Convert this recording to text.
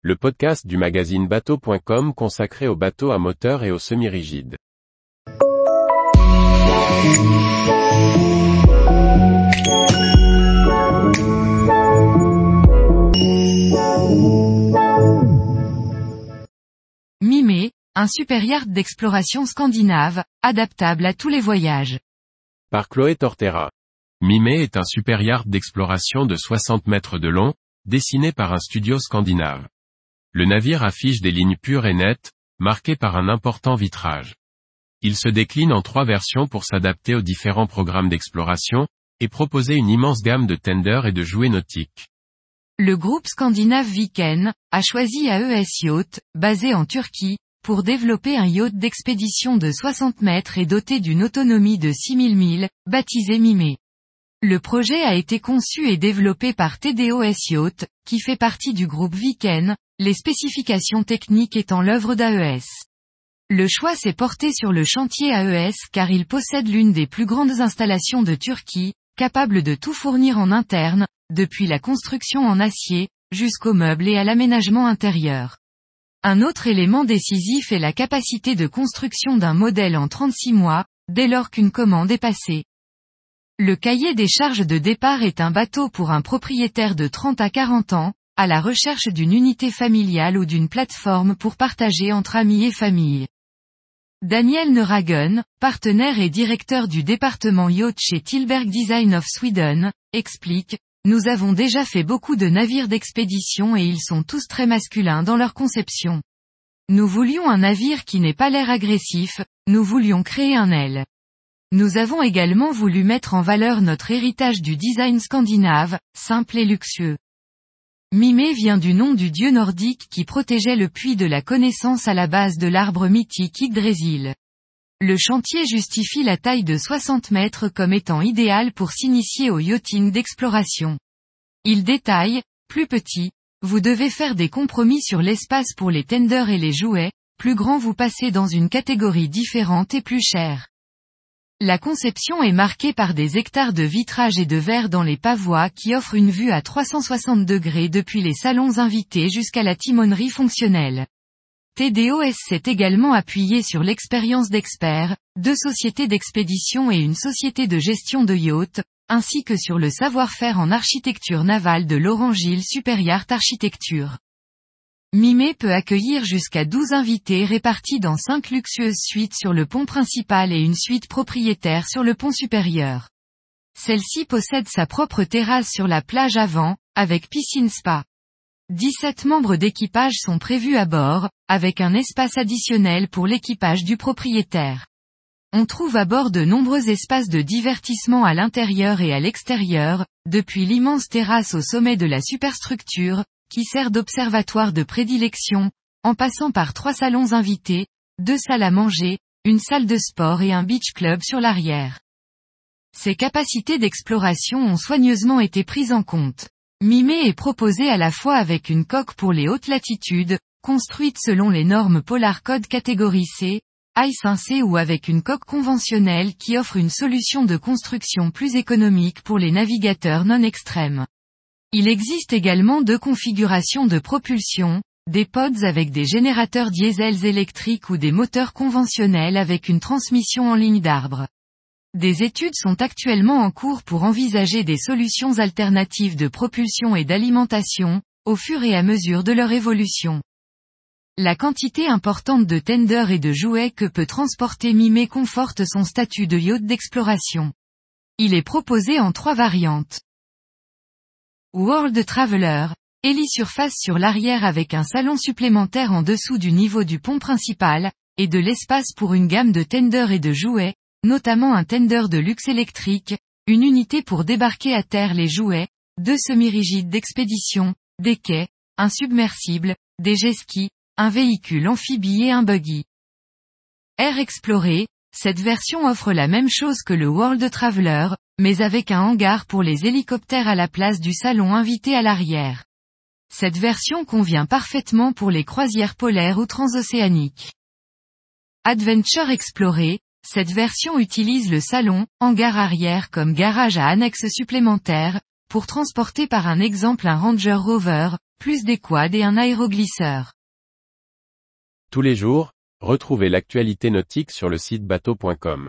le podcast du magazine bateau.com consacré aux bateaux à moteur et aux semi-rigides. Mimé, un super yacht d'exploration scandinave, adaptable à tous les voyages. Par Chloé Tortera. Mimé est un super yacht d'exploration de 60 mètres de long, dessiné par un studio scandinave. Le navire affiche des lignes pures et nettes, marquées par un important vitrage. Il se décline en trois versions pour s'adapter aux différents programmes d'exploration, et proposer une immense gamme de tenders et de jouets nautiques. Le groupe scandinave Viken a choisi AES Yacht, basé en Turquie, pour développer un yacht d'expédition de 60 mètres et doté d'une autonomie de 6000 milles, baptisé Mimé. Le projet a été conçu et développé par TDOS Yacht, qui fait partie du groupe Viken, les spécifications techniques étant l'œuvre d'AES. Le choix s'est porté sur le chantier AES car il possède l'une des plus grandes installations de Turquie, capable de tout fournir en interne, depuis la construction en acier, jusqu'aux meubles et à l'aménagement intérieur. Un autre élément décisif est la capacité de construction d'un modèle en 36 mois, dès lors qu'une commande est passée. Le cahier des charges de départ est un bateau pour un propriétaire de 30 à 40 ans, à la recherche d'une unité familiale ou d'une plateforme pour partager entre amis et famille. Daniel Neuragen, partenaire et directeur du département yacht chez Tilberg Design of Sweden, explique, nous avons déjà fait beaucoup de navires d'expédition et ils sont tous très masculins dans leur conception. Nous voulions un navire qui n'ait pas l'air agressif, nous voulions créer un L. Nous avons également voulu mettre en valeur notre héritage du design scandinave, simple et luxueux. Mimé vient du nom du dieu nordique qui protégeait le puits de la connaissance à la base de l'arbre mythique Yggdrasil. Le chantier justifie la taille de 60 mètres comme étant idéal pour s'initier au yachting d'exploration. Il détaille, plus petit, vous devez faire des compromis sur l'espace pour les tenders et les jouets, plus grand vous passez dans une catégorie différente et plus chère. La conception est marquée par des hectares de vitrage et de verre dans les pavois qui offrent une vue à 360 degrés depuis les salons invités jusqu'à la timonerie fonctionnelle. TDOS s'est également appuyé sur l'expérience d'experts, deux sociétés d'expédition et une société de gestion de yacht, ainsi que sur le savoir-faire en architecture navale de Laurent Gilles Supérieur Architecture. Mimé peut accueillir jusqu'à 12 invités répartis dans 5 luxueuses suites sur le pont principal et une suite propriétaire sur le pont supérieur. Celle-ci possède sa propre terrasse sur la plage avant, avec piscine spa. 17 membres d'équipage sont prévus à bord, avec un espace additionnel pour l'équipage du propriétaire. On trouve à bord de nombreux espaces de divertissement à l'intérieur et à l'extérieur, depuis l'immense terrasse au sommet de la superstructure, qui sert d'observatoire de prédilection, en passant par trois salons invités, deux salles à manger, une salle de sport et un beach club sur l'arrière. Ces capacités d'exploration ont soigneusement été prises en compte. Mimé est proposé à la fois avec une coque pour les hautes latitudes, construite selon les normes Polar Code catégorie C, I5C ou avec une coque conventionnelle qui offre une solution de construction plus économique pour les navigateurs non extrêmes. Il existe également deux configurations de propulsion, des pods avec des générateurs diesels électriques ou des moteurs conventionnels avec une transmission en ligne d'arbre. Des études sont actuellement en cours pour envisager des solutions alternatives de propulsion et d'alimentation, au fur et à mesure de leur évolution. La quantité importante de tenders et de jouets que peut transporter Mimé conforte son statut de yacht d'exploration. Il est proposé en trois variantes. World Traveler, surface sur l'arrière avec un salon supplémentaire en dessous du niveau du pont principal, et de l'espace pour une gamme de tenders et de jouets, notamment un tender de luxe électrique, une unité pour débarquer à terre les jouets, deux semi-rigides d'expédition, des quais, un submersible, des jet skis, un véhicule amphibie et un buggy. Air Explorer, cette version offre la même chose que le World Traveler, mais avec un hangar pour les hélicoptères à la place du salon invité à l'arrière. Cette version convient parfaitement pour les croisières polaires ou transocéaniques. Adventure Explorer, cette version utilise le salon, hangar arrière comme garage à annexe supplémentaire, pour transporter par un exemple un Ranger Rover, plus des quads et un aéroglisseur. Tous les jours, retrouvez l'actualité nautique sur le site bateau.com.